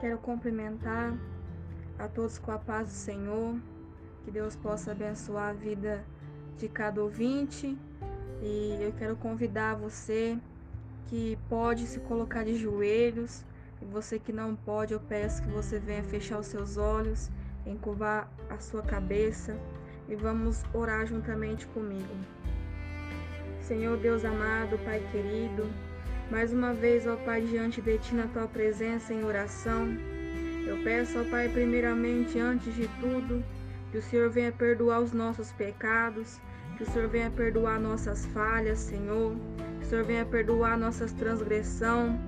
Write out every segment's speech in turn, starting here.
Quero cumprimentar a todos com a paz do Senhor. Que Deus possa abençoar a vida de cada ouvinte. E eu quero convidar você que pode se colocar de joelhos. E você que não pode, eu peço que você venha fechar os seus olhos, encurvar a sua cabeça e vamos orar juntamente comigo. Senhor Deus amado, Pai querido, mais uma vez, ó Pai, diante de Ti na Tua presença em oração. Eu peço, ó Pai, primeiramente, antes de tudo, que o Senhor venha perdoar os nossos pecados, que o Senhor venha perdoar nossas falhas, Senhor, que o Senhor venha perdoar nossas transgressões,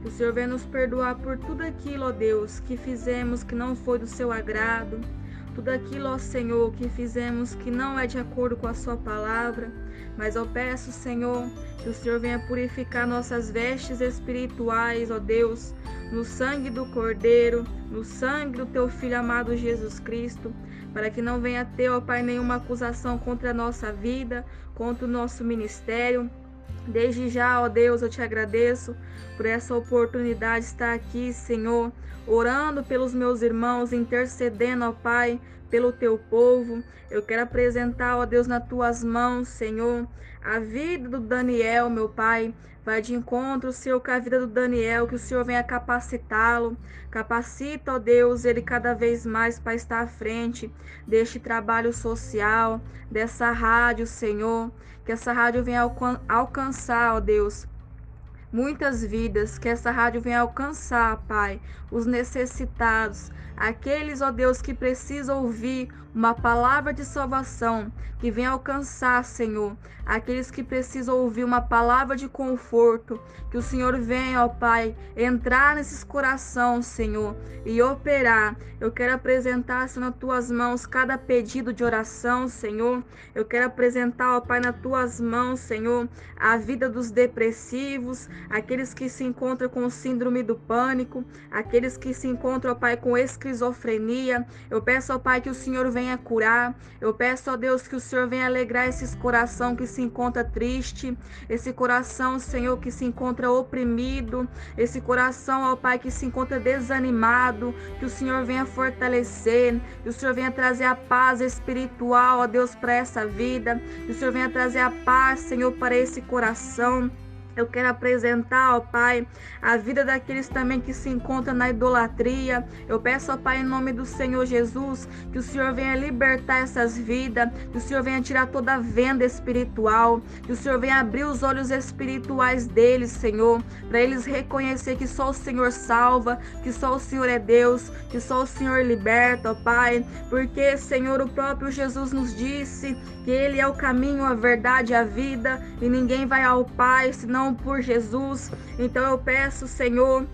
que o Senhor venha nos perdoar por tudo aquilo, ó Deus, que fizemos que não foi do seu agrado, tudo aquilo, ó Senhor, que fizemos que não é de acordo com a Sua palavra. Mas eu peço, Senhor, que o Senhor venha purificar nossas vestes espirituais, ó Deus, no sangue do Cordeiro, no sangue do Teu Filho amado Jesus Cristo, para que não venha ter, ó Pai, nenhuma acusação contra a nossa vida, contra o nosso ministério. Desde já, ó Deus, eu te agradeço por essa oportunidade de estar aqui, Senhor, orando pelos meus irmãos, intercedendo, ó Pai, pelo teu povo. Eu quero apresentar, ó Deus, nas tuas mãos, Senhor, a vida do Daniel, meu Pai. Vai de encontro, Senhor, com a vida do Daniel, que o Senhor venha capacitá-lo. Capacita, ó Deus, ele cada vez mais para estar à frente deste trabalho social, dessa rádio, Senhor. Que essa rádio venha alcançar, ó Deus, muitas vidas, que essa rádio venha alcançar, Pai, os necessitados, aqueles, ó Deus, que precisam ouvir uma palavra de salvação, que venha alcançar, Senhor, aqueles que precisam ouvir uma palavra de conforto, que o Senhor venha, ó Pai, entrar nesses corações, Senhor, e operar. Eu quero apresentar, Senhor, nas tuas mãos cada pedido de oração, Senhor. Eu quero apresentar, ó Pai, nas tuas mãos, Senhor, a vida dos depressivos, aqueles que se encontram com síndrome do pânico, aqueles que se encontram, ó Pai, com esquizofrenia. Eu peço, ó Pai, que o Senhor venha curar. Eu peço, ó Deus, que o Senhor venha alegrar esses coração que se encontra triste, esse coração, Senhor, que se encontra oprimido, esse coração, ó Pai, que se encontra desanimado, que o Senhor venha fortalecer, que o Senhor venha trazer a paz espiritual, ó Deus, para essa vida, que o Senhor venha trazer a paz, Senhor, para esse coração. Eu quero apresentar, ó Pai, a vida daqueles também que se encontram na idolatria. Eu peço, ó Pai, em nome do Senhor Jesus, que o Senhor venha libertar essas vidas, que o Senhor venha tirar toda a venda espiritual, que o Senhor venha abrir os olhos espirituais deles, Senhor, para eles reconhecer que só o Senhor salva, que só o Senhor é Deus, que só o Senhor liberta, ó Pai, porque, Senhor, o próprio Jesus nos disse que Ele é o caminho, a verdade a vida, e ninguém vai ao Pai senão por Jesus. Então eu peço, Senhor,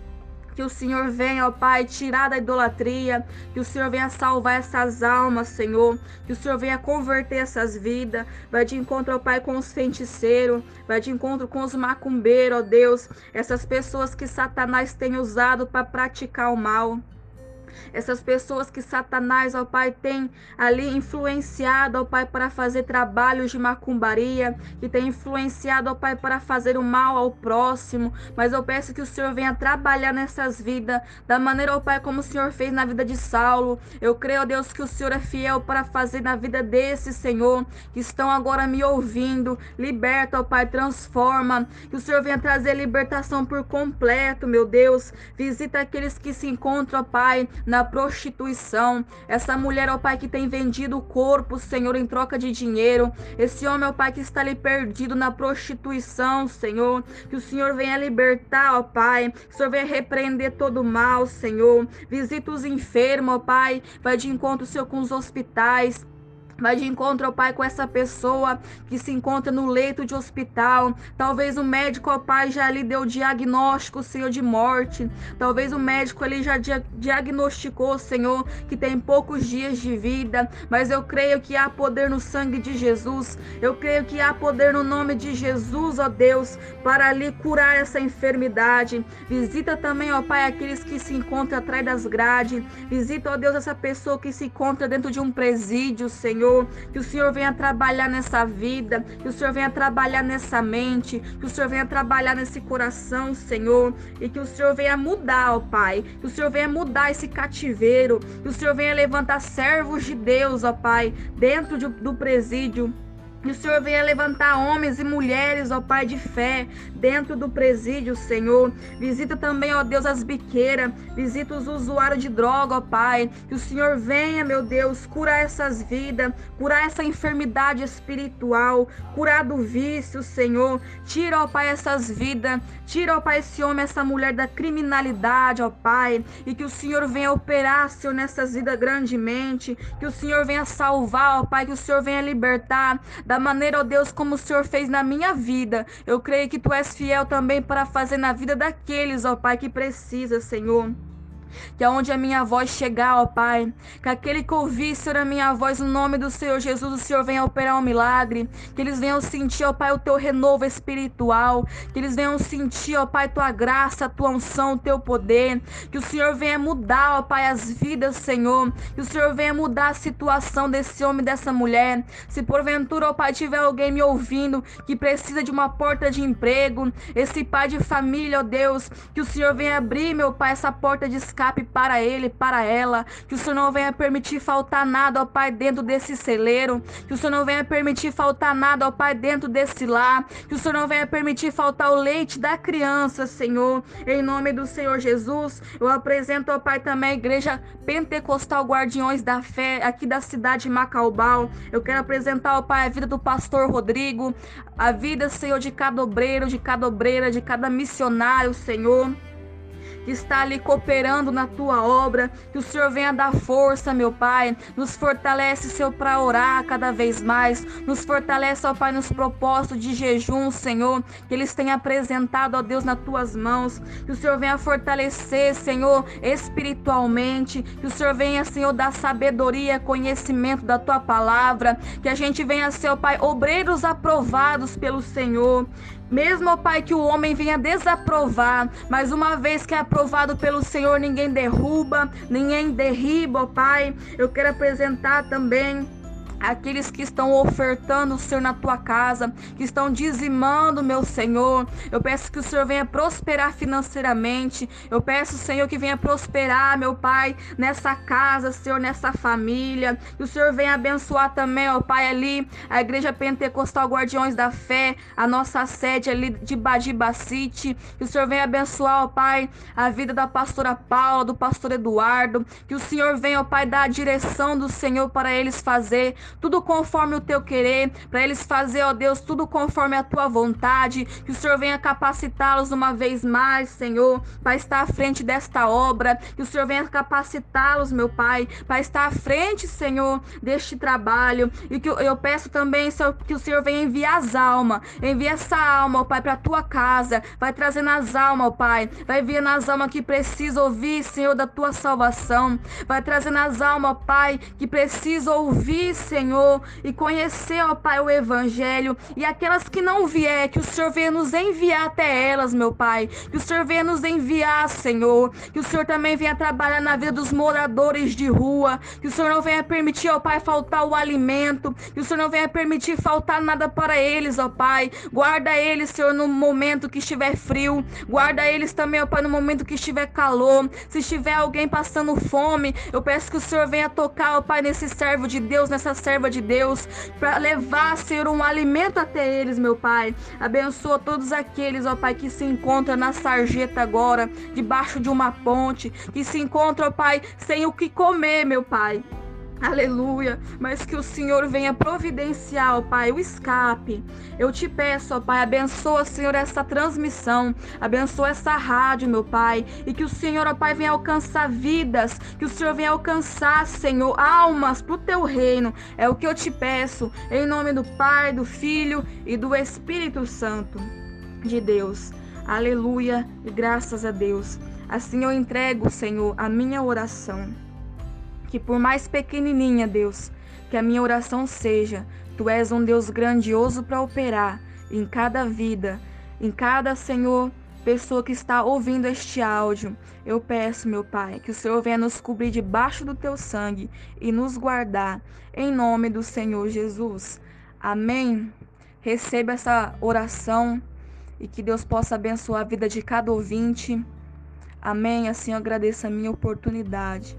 que o Senhor venha, ó Pai, tirar da idolatria, que o Senhor venha salvar essas almas, Senhor, que o Senhor venha converter essas vidas, vai de encontro, ó Pai, com os feiticeiros, vai de encontro com os macumbeiros, ó Deus, essas pessoas que Satanás tem usado para praticar o mal essas pessoas que Satanás, ó Pai, tem ali influenciado, ó Pai, para fazer trabalhos de macumbaria, que tem influenciado, ó Pai, para fazer o mal ao próximo. Mas eu peço que o Senhor venha trabalhar nessas vidas, da maneira, ó Pai, como o Senhor fez na vida de Saulo. Eu creio, ó Deus, que o Senhor é fiel para fazer na vida desses, Senhor, que estão agora me ouvindo. Liberta, ó Pai, transforma. Que o Senhor venha trazer libertação por completo, meu Deus. Visita aqueles que se encontram, ó Pai, na prostituição. Essa mulher, ó Pai, que tem vendido o corpo, Senhor, em troca de dinheiro. Esse homem, ó Pai, que está ali perdido na prostituição, Senhor. Que o Senhor venha libertar, ó Pai. Que o Senhor venha repreender todo o mal, Senhor. Visita os enfermos, ó Pai. Vai de encontro, Senhor, com os hospitais. Vai de encontro, ó Pai, com essa pessoa que se encontra no leito de hospital. Talvez o médico, ó Pai, já lhe deu diagnóstico, Senhor, de morte. Talvez o médico ali já diagnosticou, Senhor, que tem poucos dias de vida. Mas eu creio que há poder no sangue de Jesus. Eu creio que há poder no nome de Jesus, ó Deus, para ali curar essa enfermidade. Visita também, ó Pai, aqueles que se encontram atrás das grades. Visita, ó Deus, essa pessoa que se encontra dentro de um presídio, Senhor. Senhor. Que o Senhor venha trabalhar nessa vida, que o Senhor venha trabalhar nessa mente, que o Senhor venha trabalhar nesse coração, Senhor, e que o Senhor venha mudar, ó Pai, que o Senhor venha mudar esse cativeiro, que o Senhor venha levantar servos de Deus, ó Pai, dentro de, do presídio que o Senhor venha levantar homens e mulheres, ó Pai de fé, dentro do presídio, Senhor. Visita também, ó Deus, as biqueiras. Visita os usuários de droga, ó Pai. Que o Senhor venha, meu Deus, curar essas vidas, curar essa enfermidade espiritual, curar do vício, Senhor. Tira, ó Pai, essas vidas. Tira, ó Pai, esse homem, essa mulher da criminalidade, ó Pai. E que o Senhor venha operar, Senhor, nessas vidas grandemente. Que o Senhor venha salvar, ó Pai. Que o Senhor venha libertar da da maneira, ó Deus, como o Senhor fez na minha vida. Eu creio que tu és fiel também para fazer na vida daqueles, ó Pai, que precisa, Senhor que aonde a minha voz chegar, ó Pai, que aquele que ouvir, Senhor, a minha voz, no nome do Senhor Jesus, o Senhor venha operar um milagre, que eles venham sentir, ó Pai, o teu renovo espiritual, que eles venham sentir, ó Pai, tua graça, tua unção, o teu poder, que o Senhor venha mudar, ó Pai, as vidas, Senhor, que o Senhor venha mudar a situação desse homem, dessa mulher, se porventura, ó Pai, tiver alguém me ouvindo que precisa de uma porta de emprego, esse pai de família, ó Deus, que o Senhor venha abrir, meu Pai, essa porta de escape para ele, para ela. Que o Senhor não venha permitir faltar nada, ó Pai, dentro desse celeiro. Que o Senhor não venha permitir faltar nada, ó Pai, dentro desse lar. Que o Senhor não venha permitir faltar o leite da criança, Senhor. Em nome do Senhor Jesus, eu apresento, ó Pai, também a igreja pentecostal Guardiões da Fé, aqui da cidade de Macaubal. Eu quero apresentar, ó Pai, a vida do pastor Rodrigo, a vida, Senhor, de cada obreiro, de cada obreira, de cada missionário, Senhor que está ali cooperando na tua obra. Que o Senhor venha dar força, meu Pai. Nos fortalece, Senhor, para orar cada vez mais. Nos fortalece, ó Pai, nos propósitos de jejum, Senhor, que eles têm apresentado, ó Deus, nas tuas mãos. Que o Senhor venha fortalecer, Senhor, espiritualmente. Que o Senhor venha, Senhor, dar sabedoria, conhecimento da tua palavra. Que a gente venha ó Pai, obreiros aprovados pelo Senhor. Mesmo, ó Pai, que o homem venha desaprovar, mas uma vez que é aprovado pelo Senhor, ninguém derruba, ninguém derriba, ó Pai. Eu quero apresentar também aqueles que estão ofertando, Senhor, na tua casa, que estão dizimando, meu Senhor. Eu peço que o Senhor venha prosperar financeiramente. Eu peço, Senhor, que venha prosperar, meu Pai, nessa casa, Senhor, nessa família. Que o Senhor venha abençoar também, ó Pai, ali, a Igreja Pentecostal Guardiões da Fé, a nossa sede ali de Badibacite. Que o Senhor venha abençoar, ó Pai, a vida da pastora Paula, do pastor Eduardo. Que o Senhor venha, ó Pai, dar a direção do Senhor para eles fazer tudo conforme o teu querer, para eles fazer, ó Deus, tudo conforme a tua vontade. Que o Senhor venha capacitá-los uma vez mais, Senhor, para estar à frente desta obra. Que o Senhor venha capacitá-los, meu Pai, para estar à frente, Senhor, deste trabalho. E que eu, peço também, Senhor, que o Senhor venha enviar as almas, envia essa alma, ó Pai, para a tua casa. Vai trazendo as almas, ó Pai. Vai enviando as almas que precisam ouvir, Senhor, da tua salvação. Vai trazendo as almas, ó Pai, que precisam ouvir, Senhor Senhor, e conhecer, ó Pai, o Evangelho. E aquelas que não vier, que o Senhor venha nos enviar até elas, meu Pai. Que o Senhor venha nos enviar, Senhor. Que o Senhor também venha trabalhar na vida dos moradores de rua. Que o Senhor não venha permitir, ó Pai, faltar o alimento. Que o Senhor não venha permitir faltar nada para eles, ó Pai. Guarda eles, Senhor, no momento que estiver frio. Guarda eles também, ó Pai, no momento que estiver calor. Se estiver alguém passando fome, eu peço que o Senhor venha tocar, ó Pai, nesse servo de Deus, nessa serva de Deus, para levar, Senhor, um alimento até eles, meu Pai. Abençoa todos aqueles, ó Pai, que se encontram na sarjeta agora, debaixo de uma ponte, que se encontram, ó Pai, sem o que comer, meu Pai. Aleluia, mas que o Senhor venha providenciar, ó Pai, o escape. Eu te peço, ó Pai, abençoa, Senhor, essa transmissão, abençoa essa rádio, meu Pai, e que o Senhor, ó Pai, venha alcançar vidas, que o Senhor venha alcançar, Senhor, almas para o teu reino. É o que eu te peço, em nome do Pai, do Filho e do Espírito Santo de Deus. Aleluia e graças a Deus. Assim eu entrego, Senhor, a minha oração que por mais pequenininha, Deus, que a minha oração seja, tu és um Deus grandioso para operar em cada vida, em cada, Senhor, pessoa que está ouvindo este áudio. Eu peço, meu Pai, que o Senhor venha nos cobrir debaixo do teu sangue e nos guardar, em nome do Senhor Jesus. Amém. Receba essa oração e que Deus possa abençoar a vida de cada ouvinte. Amém. Assim eu agradeço a minha oportunidade.